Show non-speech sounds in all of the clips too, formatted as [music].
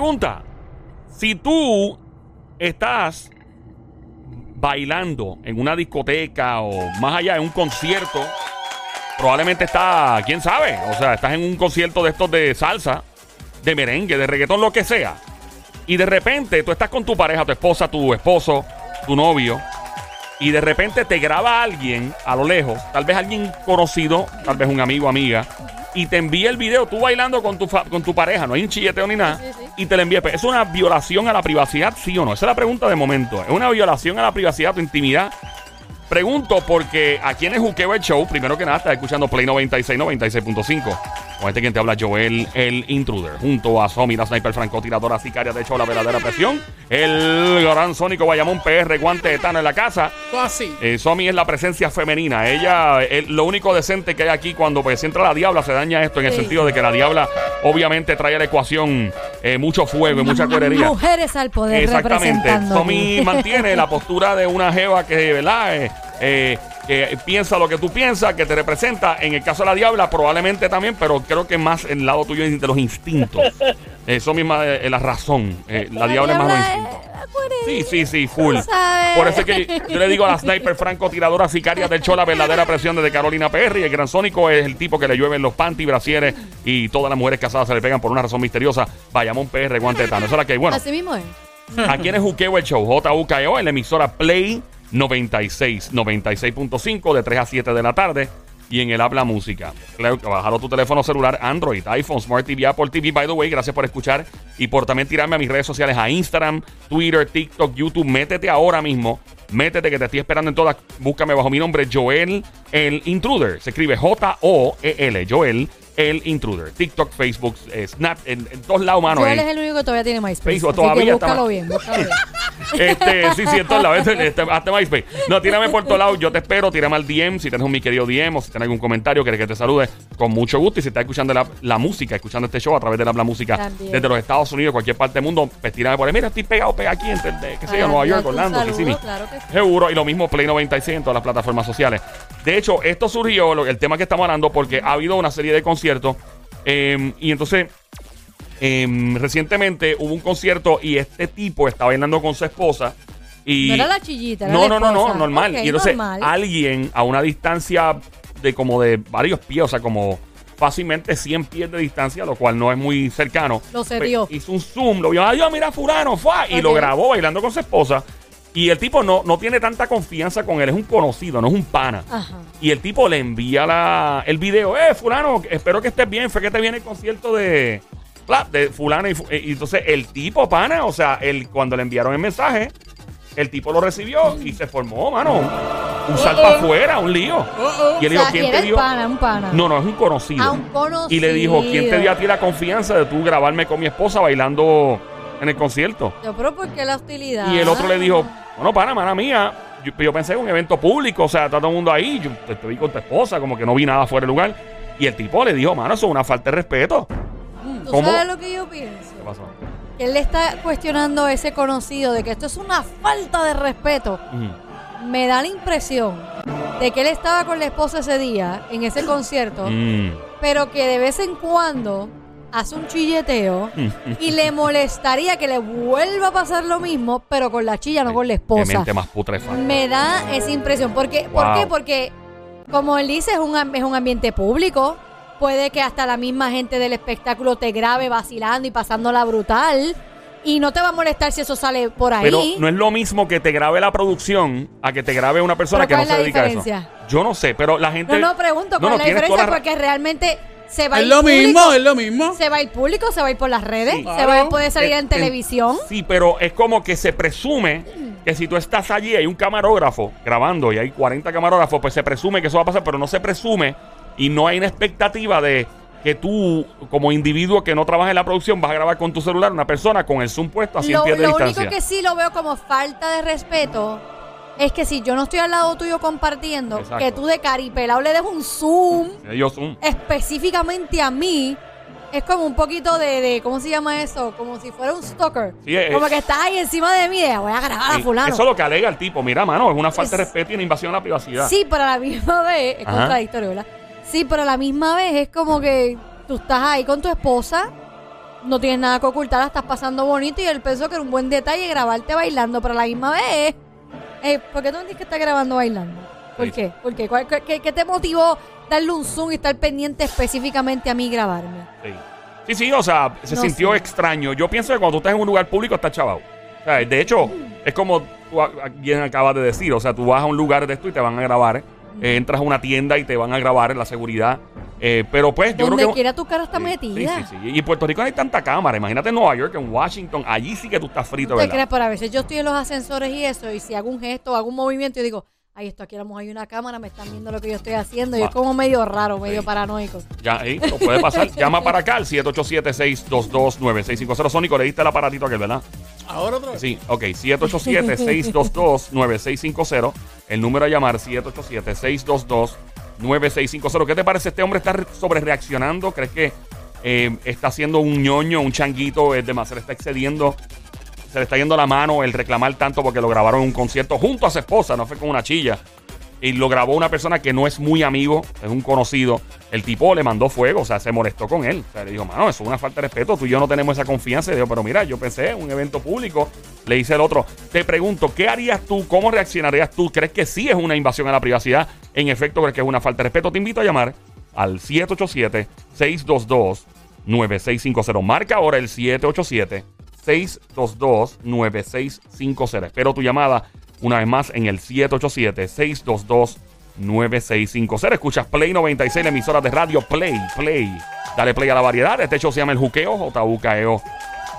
pregunta. Si tú estás bailando en una discoteca o más allá en un concierto, probablemente está, quién sabe, o sea, estás en un concierto de estos de salsa, de merengue, de reggaetón, lo que sea. Y de repente tú estás con tu pareja, tu esposa, tu esposo, tu novio, y de repente te graba alguien a lo lejos, tal vez alguien conocido, tal vez un amigo, amiga, y te envía el video tú bailando con tu, fa- con tu pareja, no hay un chilleteo ni nada, Sí, sí. y te lo envía. ¿Es una violación a la privacidad, sí o no? Esa es la pregunta de momento. ¿Es una violación a la privacidad, tu intimidad? Pregunto porque aquí en el Juqueo el Show, primero que nada, estás escuchando Play 96, 96.5. Con este quien te habla, Joel, el intruder. Junto a Somi, la sniper francotiradora sicaria, de hecho, la verdadera presión. El gran sónico Bayamón PR, guante de Tano en la casa. Así. Eh, Somi es la presencia femenina. Ella, eh, lo único decente que hay aquí cuando pues, entra la diabla, se daña esto en el Sí. sentido de que la diabla, obviamente, trae a la ecuación eh, mucho fuego y mucha cuerería. Mujeres al poder Exactamente. Tommy mantiene la postura de una jeva que, ¿verdad? Que piensa lo que tú piensas, que te representa. En el caso de la diabla, probablemente también, pero creo que más en el lado tuyo de los instintos. [laughs] Eso misma es la razón. Eh, la, diabla es más los instintos. Sí, sí, sí, full. Por eso es que yo le digo a la sniper francotiradora sicaria del show la verdadera presión desde Carolina PR. Y el gran sónico es el tipo que le llueven los panty, brasieres y todas las mujeres casadas se le pegan por una razón misteriosa. Bayamón PR, guante de Tano. Esa es la que hay. Bueno, Así mismo es. Aquí en el Juqueo el Show, JUKEO, en la emisora Play 96, 96.5 de 3 a 7 de la tarde. Y en el Habla Música. Claro, bajaron tu teléfono celular, Android, iPhone, Smart TV, Apple TV. By the way, gracias por escuchar y por también tirarme a mis redes sociales, a Instagram, Twitter, TikTok, YouTube. Métete ahora mismo. Métete que te estoy esperando en todas. Búscame bajo mi nombre, Joel el Intruder. Se escribe J-O-E-L, Joel el Intruder. TikTok, Facebook, eh, Snap, en, en todos lados, mano. Joel es el único que todavía tiene MySpace. Facebook todavía que está búscalo bien, búscalo bien. [laughs] Este, sí, sí, en todos lados. Este, este, hasta MySpace. No, tírame por todos lados. Yo te espero. Tírame al DM. Si tienes un mi querido DM o si tienes algún comentario, quieres que te salude, con mucho gusto. Y si estás escuchando la, la música, escuchando este show a través de la, la música También. desde los Estados Unidos, cualquier parte del mundo, pues tírame por ahí. Mira, estoy pegado, pega aquí, en, qué sé yo, Nueva York, Orlando, Kissimmee. claro que sí. Seguro, y lo mismo Play 96 en todas las plataformas sociales. De hecho, esto surgió, el tema que estamos hablando, porque ha habido una serie de conciertos. Eh, y entonces, eh, recientemente hubo un concierto y este tipo está bailando con su esposa. Y No era la chillita, era no, la no, no, no, normal. Y entonces normal. alguien a una distancia de como de varios pies, o sea, como fácilmente 100 pies de distancia, lo cual no es muy cercano. Lo se Pues. Hizo un zoom, lo vio, ay, Dios, mira fulano, fue, y lo grabó bailando con su esposa. Y el tipo no, no tiene tanta confianza con él, es un conocido, no es un pana. Ajá. Y el tipo le envía la, el video, eh, fulano, espero que estés bien, fue que te viene el concierto de, de fulano. Y, eh, y entonces el tipo, pana, o sea, el, cuando le enviaron el mensaje, el tipo lo recibió y se formó, mano, un, un sal para afuera, un lío. Oh, Y él O dijo, sea, ¿quién te dio? pana, un pana. No, no, es un conocido. Ah, un conocido. Y le dijo, ¿quién te dio a ti la confianza de tú grabarme con mi esposa bailando en el concierto? Yo, pero ¿por qué la hostilidad? Y el otro le dijo, bueno, pana, mana mía, yo, yo pensé en un evento público, o sea, está todo el mundo ahí, yo te, te vi con tu esposa, como que no vi nada fuera de lugar. Y el tipo le dijo, mano, eso es una falta de respeto. ¿Tú ¿Cómo? sabes lo que yo pienso? ¿Qué pasó? Que él le está cuestionando a ese conocido de que esto es una falta de respeto. Me da la impresión de que él estaba con la esposa ese día, en ese concierto, Mm. pero que de vez en cuando hace un chilleteo y le molestaría que le vuelva a pasar lo mismo, pero con la chilla, no con la esposa. mente más putrefacta. Me da esa impresión. Porque, ¿Por Wow. qué? Porque, como él dice, es un, am- es un ambiente público. Puede que hasta la misma gente del espectáculo te grabe vacilando y pasándola brutal. Y no te va a molestar si eso sale por ahí. Pero no es lo mismo que te grabe la producción a que te grabe una persona ¿Pero que no cuál se la dedica a eso. diferencia? Yo no sé, pero la gente. no, no, pregunto cuál es la tienes diferencia toda porque realmente se va a Es lo público, mismo, es lo mismo. Se va a ir público, se va a ir por las redes, Sí. se va a poder salir Eh, en televisión. Sí, pero es como que se presume que si tú estás allí, hay un camarógrafo grabando y hay 40 camarógrafos, pues se presume que eso va a pasar, pero no se presume y no hay una expectativa de que tú, como individuo que no trabaja en la producción, vas a grabar con tu celular una persona con el zoom puesto a 100 Lo, pies de lo distancia. único que sí lo veo como falta de respeto es que si yo no estoy al lado tuyo compartiendo, Exacto. que tú de caripelado le des un zoom específicamente a mí, es como un poquito de, de- ¿cómo se llama eso? Como si fuera un stalker. Sí, es- como que estás ahí encima de mí, de voy a grabar a fulano. Eso es lo que alega el tipo. Mira, mano, es una falta de Es- respeto y una invasión a la privacidad. Sí, pero a la misma vez, es Ajá. contradictorio, ¿verdad? Sí, pero a la misma vez es como que tú estás ahí con tu esposa no tienes nada que ocultar, la estás pasando bonito y él pensó que era un buen detalle grabarte bailando, pero a la misma vez, eh, ¿por qué tú tienes que estar grabando bailando? ¿Por qué? ¿Por qué? ¿Cuál- qué, qué te motivó darle un zoom y estar pendiente específicamente a mí grabarme? Sí. Sí, sí, o sea, se No sintió sé. extraño. Yo pienso que cuando tú estás en un lugar público estás chavado. O sea, de hecho, es como tú a- a- bien acabas de decir. O sea, tú vas a un lugar de esto y te van a grabar. Eh, entras a una tienda y te van a grabar en la seguridad. Eh, pero pues yo Donde creo que... quiera tu cara está Sí, metida. Sí, sí, sí. Y en Puerto Rico no hay tanta cámara. Imagínate en Nueva York, en Washington. Allí sí que tú estás frito, No te ¿verdad? creas, pero a veces yo estoy en los ascensores y eso, y si hago un gesto, hago un movimiento, y digo, ay, esto aquí a lo mejor hay una cámara, me están viendo lo que yo estoy haciendo, y es como medio raro, medio Sí. paranoico. Ya, ahí, lo puede pasar. [laughs] Llama para acá al 787-622-9650. Sónico, le diste el aparatito aquel, ¿verdad? Ahora otra vez. Sí, ok. 787-622-9650. El número a llamar, 787-622-9650. ¿Qué te parece? ¿Este hombre está sobre reaccionando? ¿Crees que eh, está haciendo un ñoño, un changuito? Es demás, se le está excediendo. Se le está yendo la mano el reclamar tanto porque lo grabaron en un concierto junto a su esposa, no fue con una chilla. Y lo grabó una persona que no es muy amigo, es un conocido. El tipo le mandó fuego, o sea, se molestó con él. O sea, le dijo, mano, eso es una falta de respeto. Tú y yo no tenemos esa confianza. Y dijo, pero mira, yo pensé, un evento público. Le dice el otro, te pregunto, ¿qué harías tú? ¿Cómo reaccionarías tú? ¿Crees que sí es una invasión a la privacidad? En efecto, ¿crees que es una falta de respeto? Te invito a llamar al 787-622-9650. Marca ahora el 787-622-9650. Espero tu llamada una vez más en el 787-622-9650. Escuchas Play 96, la emisora de radio Play, Play. Dale play a la variedad. Este show se llama El Juqueo, JUKEO.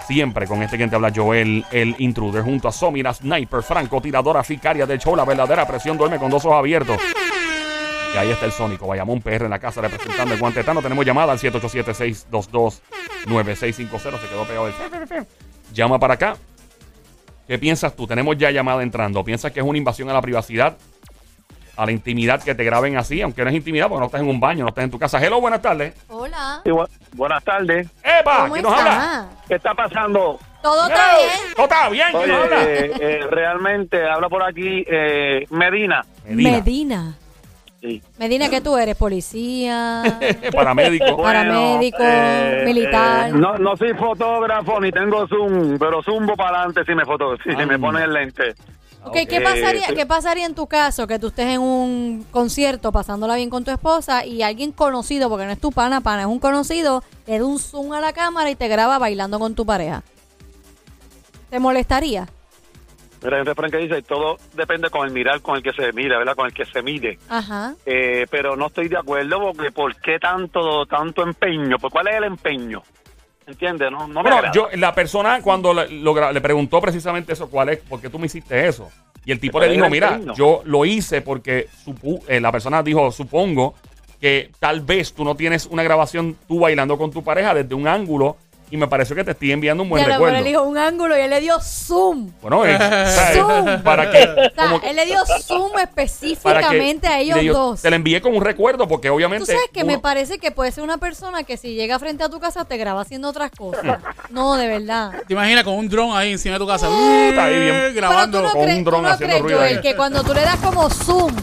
Siempre con este quien te habla Joel, el intruder, junto a Somi, la sniper, francotiradora, sicaria del show, la verdadera presión, duerme con dos ojos abiertos. Y ahí está el Sónico, Bayamón PR en la casa representando el guantetano. Tenemos llamada al 787-622-9650. Se quedó pegado el... Llama para acá. ¿Qué piensas tú? Tenemos ya llamada entrando. ¿Piensas que es una invasión a la privacidad? A la intimidad que te graben así, aunque no es intimidad porque no estás en un baño, no estás en tu casa. Hello, buenas tardes. Hola. Sí, bu- buenas tardes. ¡Epa! ¿Cómo ¿Quién nos habla? ¿Qué está pasando? ¿Todo está bien? ¿Todo está bien? ¿Quién Oye, nos habla? eh, eh, realmente habla por aquí eh, Medina. Medina. Medina. Sí. Medina, ¿qué tú eres? ¿Policía? [laughs] [laughs] Paramédico. Bueno. Paramédico, militar. eh, no, no soy fotógrafo ni tengo zoom, pero zumbo para adelante si me foto, si, me Ah. pone el lente. Ok, ¿qué pasaría, sí. ¿qué pasaría en tu caso que tú estés en un concierto pasándola bien con tu esposa y alguien conocido, porque no es tu pana, pana, es un conocido, le da un zoom a la cámara y te graba bailando con tu pareja? ¿Te molestaría? Mira, hay un refrán que dice, todo depende con el mirar con el que se mira, ¿verdad? Con el que se mide. Ajá. Eh, pero no estoy de acuerdo porque ¿por qué tanto tanto empeño? ¿Por cuál es el empeño? ¿Entiendes? No, no me Bueno, yo, la persona cuando le, lo gra- le preguntó precisamente eso, ¿cuál es? ¿Por qué tú me hiciste eso? Y el tipo le ¿Cuál dijo, mira, empeño? yo lo hice porque supu- eh, la persona dijo, supongo que tal vez tú no tienes una grabación tú bailando con tu pareja desde un ángulo y me pareció que te estoy enviando un buen Ya recuerdo. él dijo un ángulo y él le dio zoom. Bueno, eh, [laughs] ¿sabes? Zoom. para que, O sea, que- él le dio zoom específicamente a ellos le dio- dos. Te la envié como un recuerdo porque obviamente Tú sabes que me parece que puede ser una persona que si llega frente a tu casa te graba haciendo otras cosas. No, de verdad. ¿Te imaginas con un dron ahí encima de tu casa? Está ahí bien. Pero grabando. no con un dron no haciendo crees, ruido Joel, ahí. que cuando tú le das como zoom,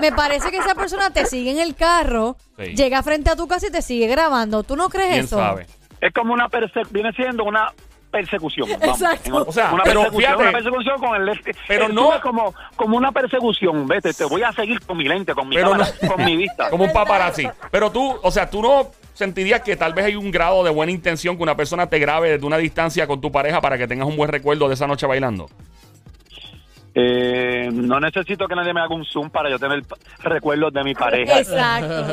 me parece que esa persona te sigue en el carro, Sí. llega frente a tu casa y te sigue grabando. ¿Tú no crees quién eso? sabe. Es como una perse- viene siendo una persecución. vamos. Exacto. O sea, una pero persecución, fíjate- una persecución con el Pero eh, no- ves como como una persecución, vete, te voy a seguir con mi lente, con mi Pero cámara, no- con mi vista. [laughs] Como un paparazzi. Pero tú, o sea, tú no sentirías que tal vez hay un grado de buena intención que una persona te grabe desde una distancia con tu pareja para que tengas un buen recuerdo de esa noche bailando. Eh, no necesito que nadie me haga un zoom para yo tener recuerdos de mi pareja. Exacto.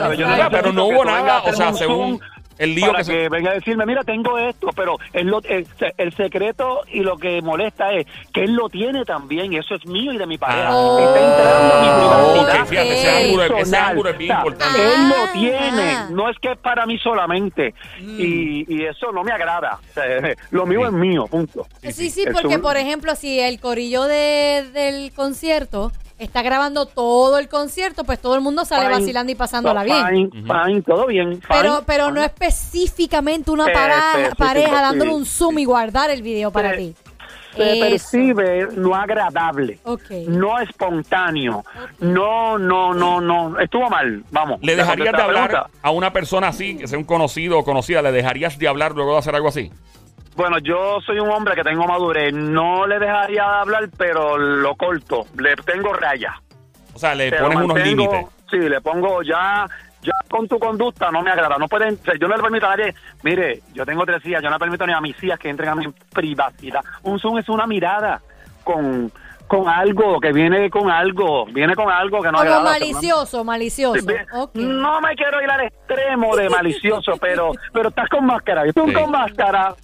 Pero no hubo nada, o sea, según zoom el lío para que que, se... venga a decirme, mira, tengo esto, pero él lo- el, el secreto y lo que molesta es que él lo tiene también, y eso es mío y de mi pareja. Ah. Está entrando en mi Oh, privacidad ok, fíjate, ese Ok. ángulo, ese personal. ángulo es bien O sea, importante. Él Ah. lo tiene, no es que es para mí solamente, y, y eso no me agrada. O sea, [laughs] lo mío Sí. es mío, punto. Sí, sí, porque por ejemplo, si el corillo de, del concierto está grabando todo el concierto, pues todo el mundo sale Fine. vacilando y pasándola bien. Fine, fine, todo bien. fine, Pero, pero no específicamente una Eh, para- pareja dándole un zoom y guardar el video para Eh, ti. se Eso. percibe no agradable, Ok. no espontáneo, no, no, no, no, estuvo mal, vamos. ¿Le dejarías de hablar pregunta. a una persona así, que sea un conocido o conocida, le dejarías de hablar luego de hacer algo así? Bueno, yo soy un hombre que tengo madurez, no le dejaría de hablar, pero lo corto, le tengo raya. O sea, le Te lo pones unos mantengo, límites. Sí, le pongo ya, ya con tu conducta no me agrada. No pueden, o sea, yo no le permito a nadie, mire, yo tengo tres hijas, yo no le permito ni a mis hijas que entren a mi privacidad. Un zoom es una mirada con, con algo, que viene con algo, viene con algo que no Como agrada. malicioso, malicioso. Sí. No me quiero ir al extremo de malicioso, pero [laughs] pero estás con máscara. Sí. con máscara.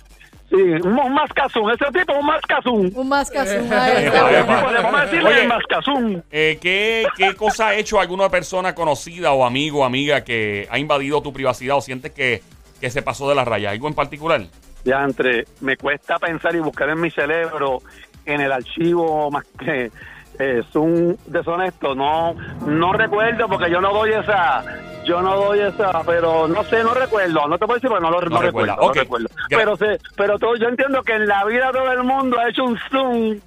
Sí, un, mascazún. Ese tipo un mascazún. Un más caso. Eh, Ese epa. tipo, le vamos a decirle mascazún. Eh, ¿qué, ¿Qué cosa ha hecho alguna persona conocida o amigo o amiga que ha invadido tu privacidad o sientes que, que se pasó de la raya? ¿Algo en particular? Ya entre, me cuesta pensar y buscar en mi cerebro, en el archivo más que es un deshonesto. No, no recuerdo porque yo no doy esa, yo no doy esa, pero no sé, no recuerdo. No te puedo decir porque no lo No no recuerdo. Ok. No recuerdo. Pero sé, pero todo, yo entiendo que en la vida todo el mundo ha hecho un zoom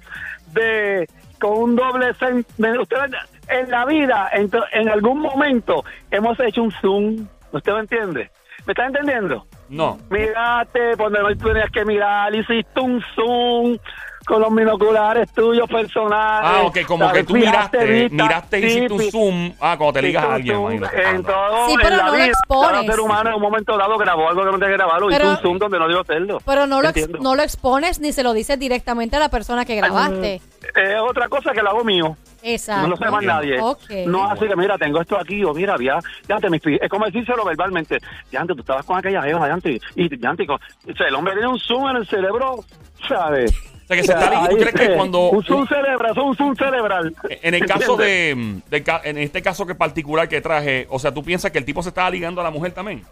de con un doble Ustedes en la vida, en, en algún momento hemos hecho un zoom. ¿Usted me entiende? ¿Me está entendiendo? No. Miraste, por donde no tenías que mirar, hiciste un zoom con los binoculares tuyos personales. Ah, ok, como ¿sabes? que tú miraste, vista, miraste y sí, hiciste un zoom. Ah, cuando te ligas a un alguien, zoom imagínate. En todo, Sí, en pero la no lo expones. cada ser humano en un momento dado grabó algo que no tenía que grabarlo, Pero- hizo un zoom donde no dio hacerlo. Pero no lo, ex- no lo expones ni se lo dices directamente a la persona que grabaste. Es otra cosa que lo hago mío. Exacto. No lo sabe más nadie. Ok. No así que, mira, tengo esto aquí, o mira, había, ya antes, me- es como decírselo verbalmente. Ya antes, tú estabas con aquella jeva, ya antes, y ya antes, o sea, el hombre tiene un zoom en el cerebro, ¿sabes? O sea, que se está ¿tú crees que cuando- Un zoom cerebral, un zoom cerebral. En el caso de, en este caso que particular que traje, o sea, ¿tú piensas que el tipo se estaba ligando a la mujer también?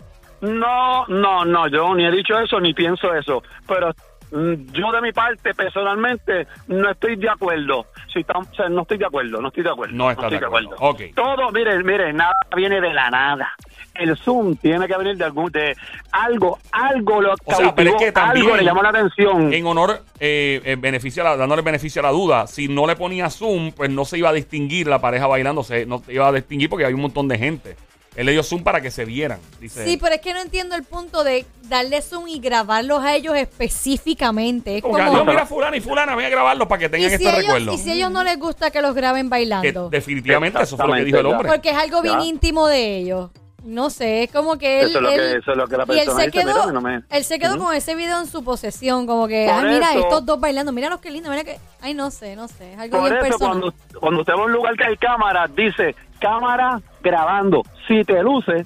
No, no, no, yo ni he dicho eso ni pienso eso, pero mm, yo de mi parte personalmente no estoy de acuerdo. Si tam- o sea, no estoy de acuerdo, no estoy de acuerdo. No estás estoy de acuerdo. Todo, mire, mire, nada viene de la nada. El Zoom tiene que venir de algún de algo, algo lo O sea, pero es que también algo le llamó la atención. En honor, eh, eh, beneficio a la- dándole beneficio a la duda, si no le ponía zoom, pues no se iba a distinguir la pareja bailando, se, no se iba a distinguir porque había un montón de gente. Él le dio zoom para que se vieran. Dice. Sí, pero es que no entiendo el punto de darle zoom y grabarlos a ellos específicamente. Es Como como... no, mira fulana y fulana, voy a grabarlos para que ¿Y tengan si, este ellos, recuerdo. y si a ellos no les gusta que los graben Que bailando? definitivamente eso fue lo que dijo el hombre. Porque es algo bien Ya. íntimo de ellos. No sé, es como que él... Eso es lo él- que- eso es lo que la y él persona se quedó, no me- él se quedó con ese video en su posesión, como que, Por ah, mira, eso- estos dos bailando, mira los que lindo, mira que... Ay, no sé, no sé, es algo Por bien eso personal. cuando, cuando usted va a un lugar que hay cámaras, dice cámara grabando. Si te luce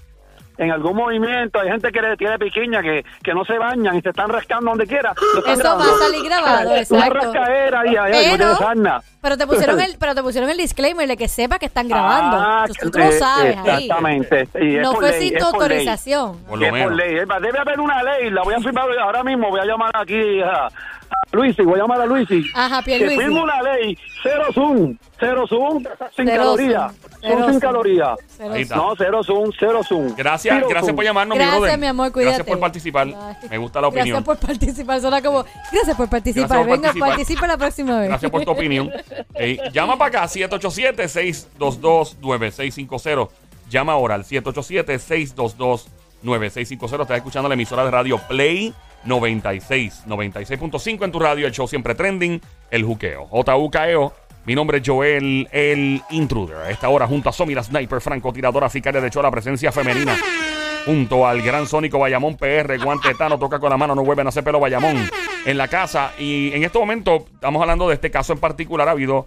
en algún movimiento, hay gente que le tiene piquiña que, que no se bañan y se están rascando donde quiera. Eso va a salir grabado, Una exacto. rascaera y ahí, ahí, no Pero- sarna. Pero te pusieron el, pero te pusieron el disclaimer de que sepa que están grabando. Ah, Entonces, tú lo eh, sabes ahí. Exactamente. Y es No fue ley, sin tu por ley. autorización. Por lo Es por ley. Debe haber una ley, la voy a firmar ahora mismo, voy a llamar aquí a Luisi, voy a llamar a Luisi. Ajá, Que Pierluisi. firme una ley, cero zoom, cero zoom, sin Cero calorías, zoom, zoom cero sin zoom. calorías. Cero Ahí está. No, cero zoom, cero zoom. Gracias, Cero gracias zoom. por llamarnos, Gracias, mi brother. mi amor, cuídate. Gracias por participar. Bye. Me gusta la opinión. Gracias por participar. Suena como, gracias por participar. Gracias por Venga, participar. participa la próxima vez. Gracias por tu opinión. Ey, llama para acá, 787-622-9650. Llama ahora al 787-622-9650. Estás escuchando la emisora de radio Play 96. 96.5 en tu radio. El show siempre trending. El juqueo. JUKEO. Mi nombre es Joel, el intruder. A esta hora, junto a Somi, la sniper, francotiradora, sicaria de hecho la presencia femenina. Junto al gran Sónico Bayamón PR, guante Tano, toca con la mano, no vuelven a hacer pelo Bayamón en la casa. Y en este momento estamos hablando de este caso en particular. Ha habido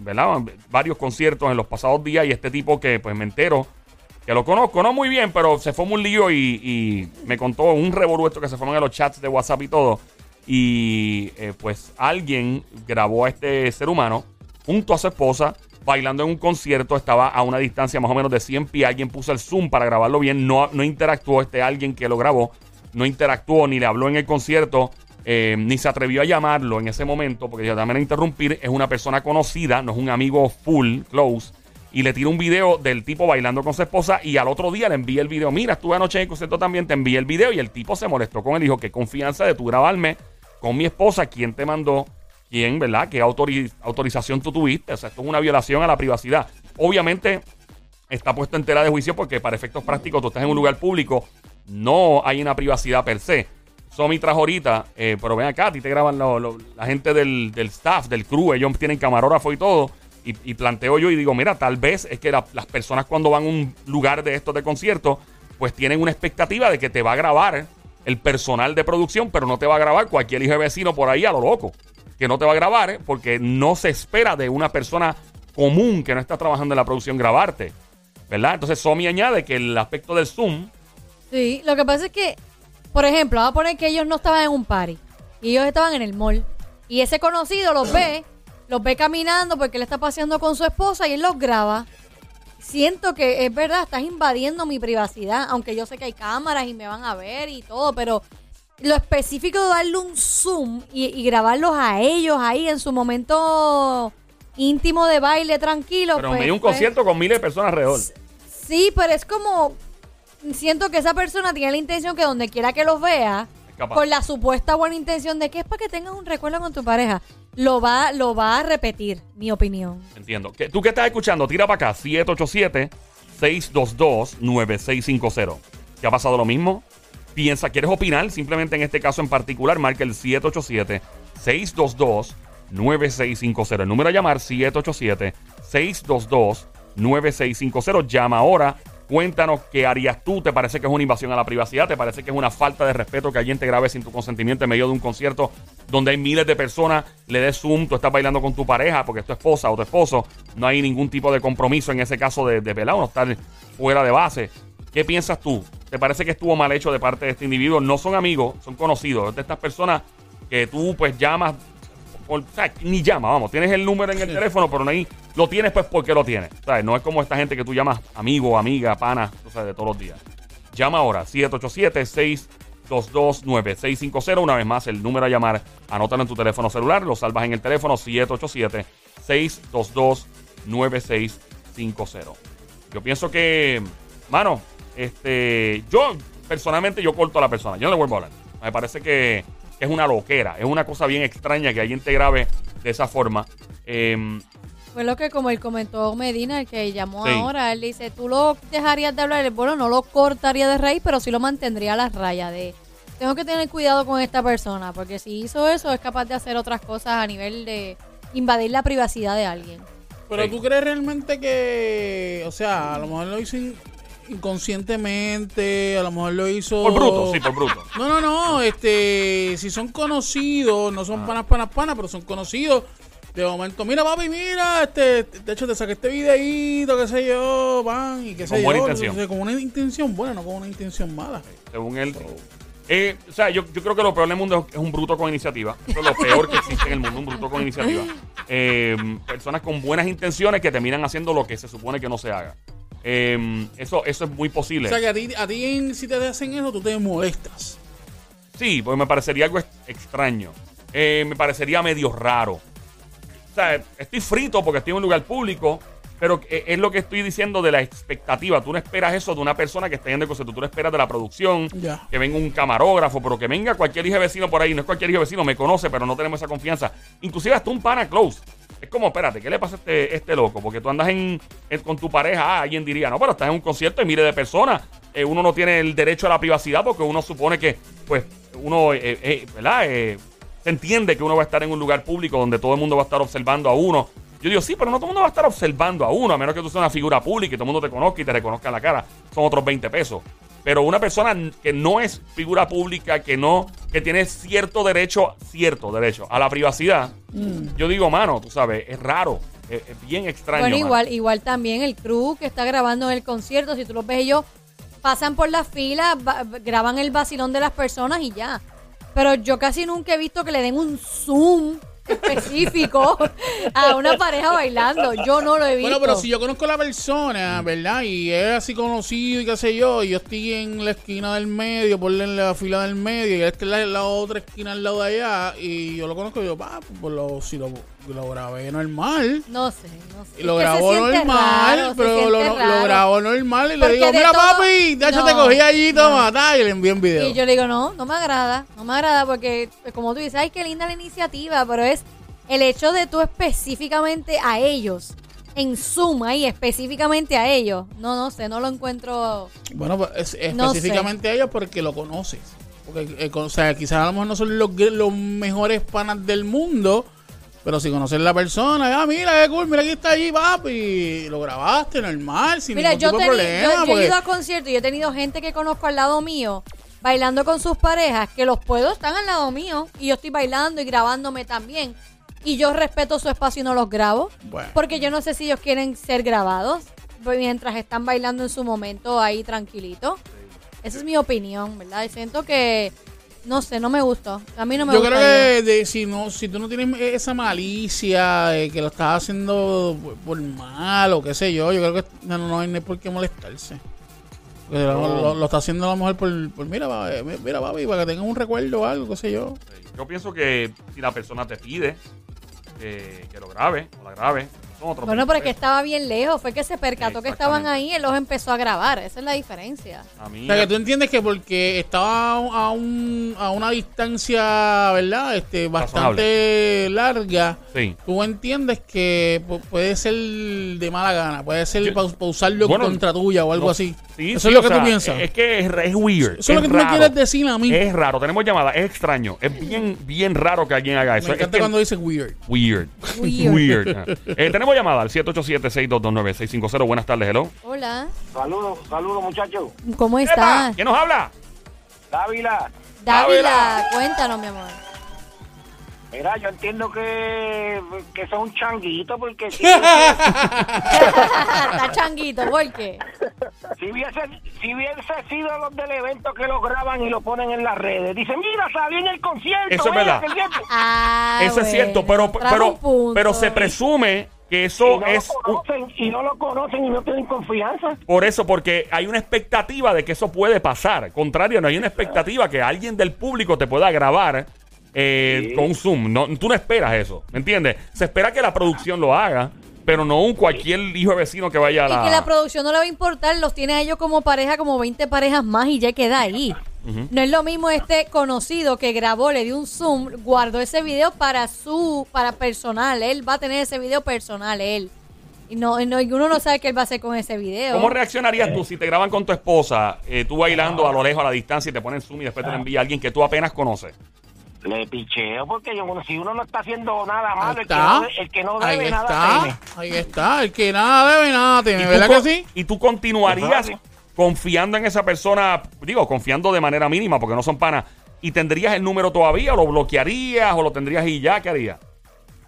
¿verdad? varios conciertos en los pasados días y este tipo que pues me entero que lo conozco, no muy bien, pero se fue un lío y, me contó un revolú esto que se forman en los chats de WhatsApp y todo. Y eh, pues alguien grabó a este ser humano junto a su esposa bailando en un concierto. Estaba a una distancia más o menos de 100 pies. Alguien puso el zoom para grabarlo bien. No, no interactuó este alguien que lo grabó. No interactuó ni le habló en el concierto. eh, ni se atrevió a llamarlo en ese momento porque ya también a interrumpir. Es una persona conocida, no es un amigo full, close y le tira un video del tipo bailando con su esposa y al otro día le envía el video. Mira, estuve anoche en el concierto también, te envié el video y el tipo se molestó con él. Dijo, qué confianza de tú grabarme con mi esposa, quien te mandó quién, ¿verdad? ¿Qué autori- autorización tú tuviste? O sea, esto es una violación a la privacidad. Obviamente está puesto en tela de juicio porque para efectos prácticos tú estás en un lugar público, no hay una privacidad per se. Somi trajo ahorita, eh, pero ven acá, a ti te graban la gente del, del staff, del crew, ellos tienen camarógrafo y todo. Y, y planteo yo y digo, mira, tal vez es que la- las personas cuando van a un lugar de estos de concierto, pues tienen una expectativa de que te va a grabar el personal de producción, pero no te va a grabar cualquier hijo de vecino por ahí a lo loco. Que no te va a grabar eh, porque no se espera de una persona común que no está trabajando en la producción grabarte. ¿Verdad? Entonces Somi añade que el aspecto del Zoom Sí, lo que pasa es que, por ejemplo, vamos a poner que ellos no estaban en un party y ellos estaban en el mall. Y ese conocido los ve, los ve caminando porque él está paseando con su esposa y él los graba. Siento que es verdad, estás invadiendo mi privacidad, aunque yo sé que hay cámaras y me van a ver y todo, pero lo específico de darle un zoom y, y grabarlos a ellos ahí en su momento íntimo de baile tranquilo. Pero pues, me dio un pues, concierto con miles de personas alrededor. Sí, pero es como. Siento que esa persona tiene la intención que donde quiera que los vea, con la supuesta buena intención de que es para que tengas un recuerdo con tu pareja, lo va, lo va a repetir, mi opinión. Entiendo. ¿Qué- ¿Tú qué estás escuchando? Tira para acá. 787-622-9650. ¿Te ha pasado lo mismo? Piensa, ¿quieres opinar? Simplemente en este caso en particular, marca el 787-622-9650. El número a llamar, 787-622-9650. Llama ahora. Cuéntanos qué harías tú. ¿Te parece que es una invasión a la privacidad? ¿Te parece que es una falta de respeto que alguien te grabe sin tu consentimiento en medio de un concierto donde hay miles de personas? Le des zoom, tú estás bailando con tu pareja porque es tu esposa o tu esposo. No hay ningún tipo de compromiso en ese caso de, de velar o no estar fuera de base. ¿Qué piensas tú? ¿Te parece que estuvo mal hecho de parte de este individuo? No son amigos, son conocidos. De estas personas que tú pues llamas por- o sea, ni llama, vamos, tienes el número en el teléfono, pero no hay, lo tienes pues porque lo tienes. O sea, no es como esta gente que tú llamas amigo, amiga, pana, o sea, de todos los días. Llama ahora, 787-622-9650. Una vez más, el número a llamar, anótalo en tu teléfono celular, lo salvas en el teléfono 787-622-9650. Yo pienso que, mano, este, yo personalmente yo corto a la persona, yo no le vuelvo a hablar. Me parece que es una loquera, es una cosa bien extraña que alguien te grabe de esa forma. Em, Fue lo que como él comentó Medina, el que llamó Sí. ahora, él dice, tú lo dejarías de hablar, bueno, no lo cortaría de raíz, pero sí lo mantendría a la raya de... Tengo que tener cuidado con esta persona, porque si hizo eso es capaz de hacer otras cosas a nivel de invadir la privacidad de alguien. Pero Sí. tú crees realmente que, o sea, a lo mejor lo hizo inconscientemente, a lo mejor lo hizo... por bruto, sí, por bruto. No, no, no, este, si son conocidos, no Ah. son panas, panas, panas, pero son conocidos. De momento, mira papi, mira, este, de hecho te saqué este videíto, qué sé yo, van, y qué sé Con buena yo. intención. entonces, con una intención buena, no con una intención mala. según él. Eh, o sea, yo, yo creo que lo peor del mundo es, es un bruto con iniciativa. Eso es lo peor que existe en el mundo, un bruto con iniciativa. Eh, personas con buenas intenciones que terminan haciendo lo que se supone que no se haga. Eh, eso, eso es muy posible. O sea que a ti, a ti en- si te hacen eso, tú te molestas. Sí, porque me parecería algo ex- extraño. Eh, me parecería medio raro. O sea, estoy frito porque estoy en un lugar público, pero eh, es lo que estoy diciendo de la expectativa. Tú no esperas eso de una persona que esté en el concierto. Tú no esperas de la producción, que venga un camarógrafo, pero que venga cualquier hijo de vecino por ahí. No es cualquier hijo de vecino, me conoce, pero no tenemos esa confianza. Inclusive hasta un pana close. Es como, espérate, ¿qué le pasa a este, este loco? Porque tú andas en, con tu pareja, ah, alguien diría, no, pero estás en un concierto y mire de personas. Eh, uno no tiene el derecho a la privacidad porque uno supone que, pues, uno, eh, eh, ¿verdad? Se entiende que uno va a estar en un lugar público donde todo el mundo va a estar observando a uno. Yo digo, sí, pero no todo el mundo va a estar observando a uno, a menos que tú seas una figura pública y todo el mundo te conozca y te reconozca la cara. Son otros 20 pesos. Pero una persona que no es figura pública, que no, que tiene cierto derecho, cierto derecho a la privacidad, yo digo, mano, tú sabes, es raro, es, es bien extraño. bueno, mano. igual, igual también el crew que está grabando en el concierto, si tú los ves ellos pasan por la fila, graban el vacilón de las personas y ya. Pero yo casi nunca he visto que le den un zoom específico a una pareja bailando. Yo no lo he visto. Bueno, pero si yo conozco a la persona, ¿verdad? Y es así conocido y qué sé yo, y yo estoy en la esquina del medio, ponle en la fila del medio, y en la, la otra esquina al lado de allá, y yo lo conozco, y yo, pa, pues lo, si lo, lo grabé normal. No sé, no sé. Lo grabó normal, raro, pero lo, lo grabó normal y le digo, de mira todo- papi, ya yo te No, cogí allí, no. toma, ta", y le envié un video. Y yo le digo, no, no me agrada, no me agrada porque, pues, como tú dices, ay, qué linda la iniciativa, pero es el hecho de tú específicamente a ellos, en suma y específicamente a ellos, no, no sé, no lo encuentro. Bueno, pues, es- No específicamente a ellos porque lo conoces. Porque, eh, o sea, quizás a lo mejor no son los mejores panas del mundo, pero si conoces la persona, ah, mira, qué cool, mira aquí está allí, papi, y lo grabaste normal, sin Mira, ningún yo, tipo de problema. yo- yo he ido a conciertos y he tenido gente que conozco al lado mío bailando con sus parejas, que los puedo, están al lado mío y yo estoy bailando y grabándome también. Y yo respeto su espacio y no los grabo. Bueno. Porque yo no sé si ellos quieren ser grabados pues, mientras están bailando en su momento ahí tranquilito. Esa es mi opinión, ¿verdad? Y siento que, no sé, no me gustó. A mí no me Yo gusta. creo que de- si no si tú no tienes esa malicia de que lo estás haciendo por, por mal o qué sé yo, yo creo que no, no hay ni por qué molestarse. Porque lo, lo- lo está haciendo a lo mejor por, por mira, va, eh, mira, papi, para que tengas un recuerdo o algo, qué sé yo. Yo pienso que si la persona te pide que, que lo grabe o la grabe, Bueno, pero es que 23. estaba bien lejos. Fue que se percató que estaban ahí y él los empezó a grabar. Esa es la diferencia. A mí, O sea, que tú entiendes que porque estaba a, un, a una distancia, ¿verdad? Este, bastante larga, sí. tú entiendes que pu- puede ser de mala gana, puede ser para usarlo Bueno, contra tuya o algo no- así. Sí, Eso sí, es lo que sea, tú piensas. Es que es, es weird. Eso es lo que tú me quieres decir a mí. Es raro. Tenemos llamada. Es extraño. Es bien, bien raro que alguien haga eso. Me Es encanta que- cuando dices weird. Weird. Weird. [laughs] Weird. Ah. Eh, tenemos llamada al 787-622-9650. Buenas tardes, hello. Hola. Saludos, saludos muchachos. ¿Cómo estás? ¿Quién nos habla? Dávila, Dávila, cuéntanos, mi amor. mira, yo entiendo que, que es un changuito porque si, [laughs] Está changuito, ¿por qué? si, hubiese, si hubiese sido los del evento que lo graban y lo ponen en las redes, dicen, mira, salí en el concierto. Eso es verdad. que el día- Ah, eso es bueno, cierto, pero, trajo pero, punto. pero se presume que Y eso no, es... lo conocen, y no lo conocen y no tienen confianza. Por eso, porque hay una expectativa de que eso puede pasar. Contrario, no hay una expectativa que alguien del público te pueda grabar eh, Sí. con un Zoom. No, tú no esperas eso, ¿me entiendes? Se espera que la producción lo haga, pero no un cualquier hijo de vecino que vaya a la... Y que la producción no le va a importar, los tiene a ellos como pareja, como 20 parejas más y ya queda ahí. No es lo mismo este conocido que grabó, le dio un zoom, guardó ese video para su, para personal, él va a tener ese video personal, él. Y no, y no- y uno no sabe qué él va a hacer con ese video. ¿Cómo reaccionarías tú si te graban con tu esposa, eh, tú bailando a lo lejos, a la distancia, y te ponen Zoom y después te lo envía alguien que tú apenas conoces? Le picheo porque yo, si uno no está haciendo nada malo, el que, no, el que no Ahí debe nada está. teme. Ahí está. El que nada debe, nada teme. ¿Verdad que sí? Y tú continuarías Ajá. confiando en esa persona, digo, confiando de manera mínima porque no son panas, y tendrías el número todavía, o lo bloquearías, o lo tendrías y ya, ¿qué harías?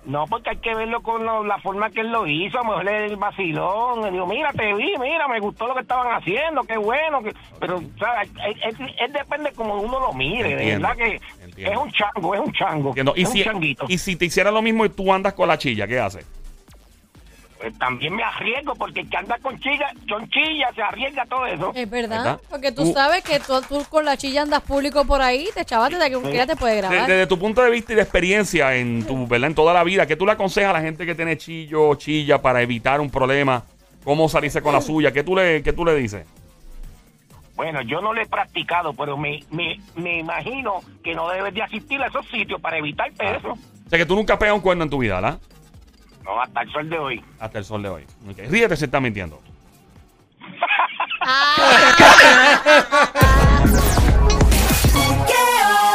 No, porque hay que verlo con lo- la forma que él lo hizo. A lo mejor el vacilón. Le digo, mira, te vi, mira, me gustó lo que estaban haciendo, qué bueno. Que... Pero, ¿sabes? Es, es- es depende como uno lo mire. De Entiendo, verdad que entiendo. es un chango, es un chango. Entiendo. Y, es si, un changuito. y si te hiciera lo mismo y tú andas con la chilla, ¿qué haces? Pues también me arriesgo, porque el que anda con chilla, con chilla, se arriesga todo eso. Es verdad, ¿Verdad? porque tú Tú- sabes que tú, tú con la chilla andas público por ahí, te chavaste de que cualquiera te puede De- grabar. Desde tu punto de vista y de experiencia en tu, ¿verdad? En toda la vida, ¿qué tú le aconsejas a la gente que tiene chillo o chilla para evitar un problema? ¿Cómo salirse con la suya? ¿Qué tú le, qué tú le dices? Bueno, yo no lo he practicado, pero me, me, me imagino que no debes de asistir a esos sitios para evitarte eso. O sea, que tú nunca has pegado un cuerno en tu vida, ¿verdad? No, hasta el sol de hoy. Hasta el sol de hoy. Ok. Ríete si estás mintiendo. [laughs] Ah.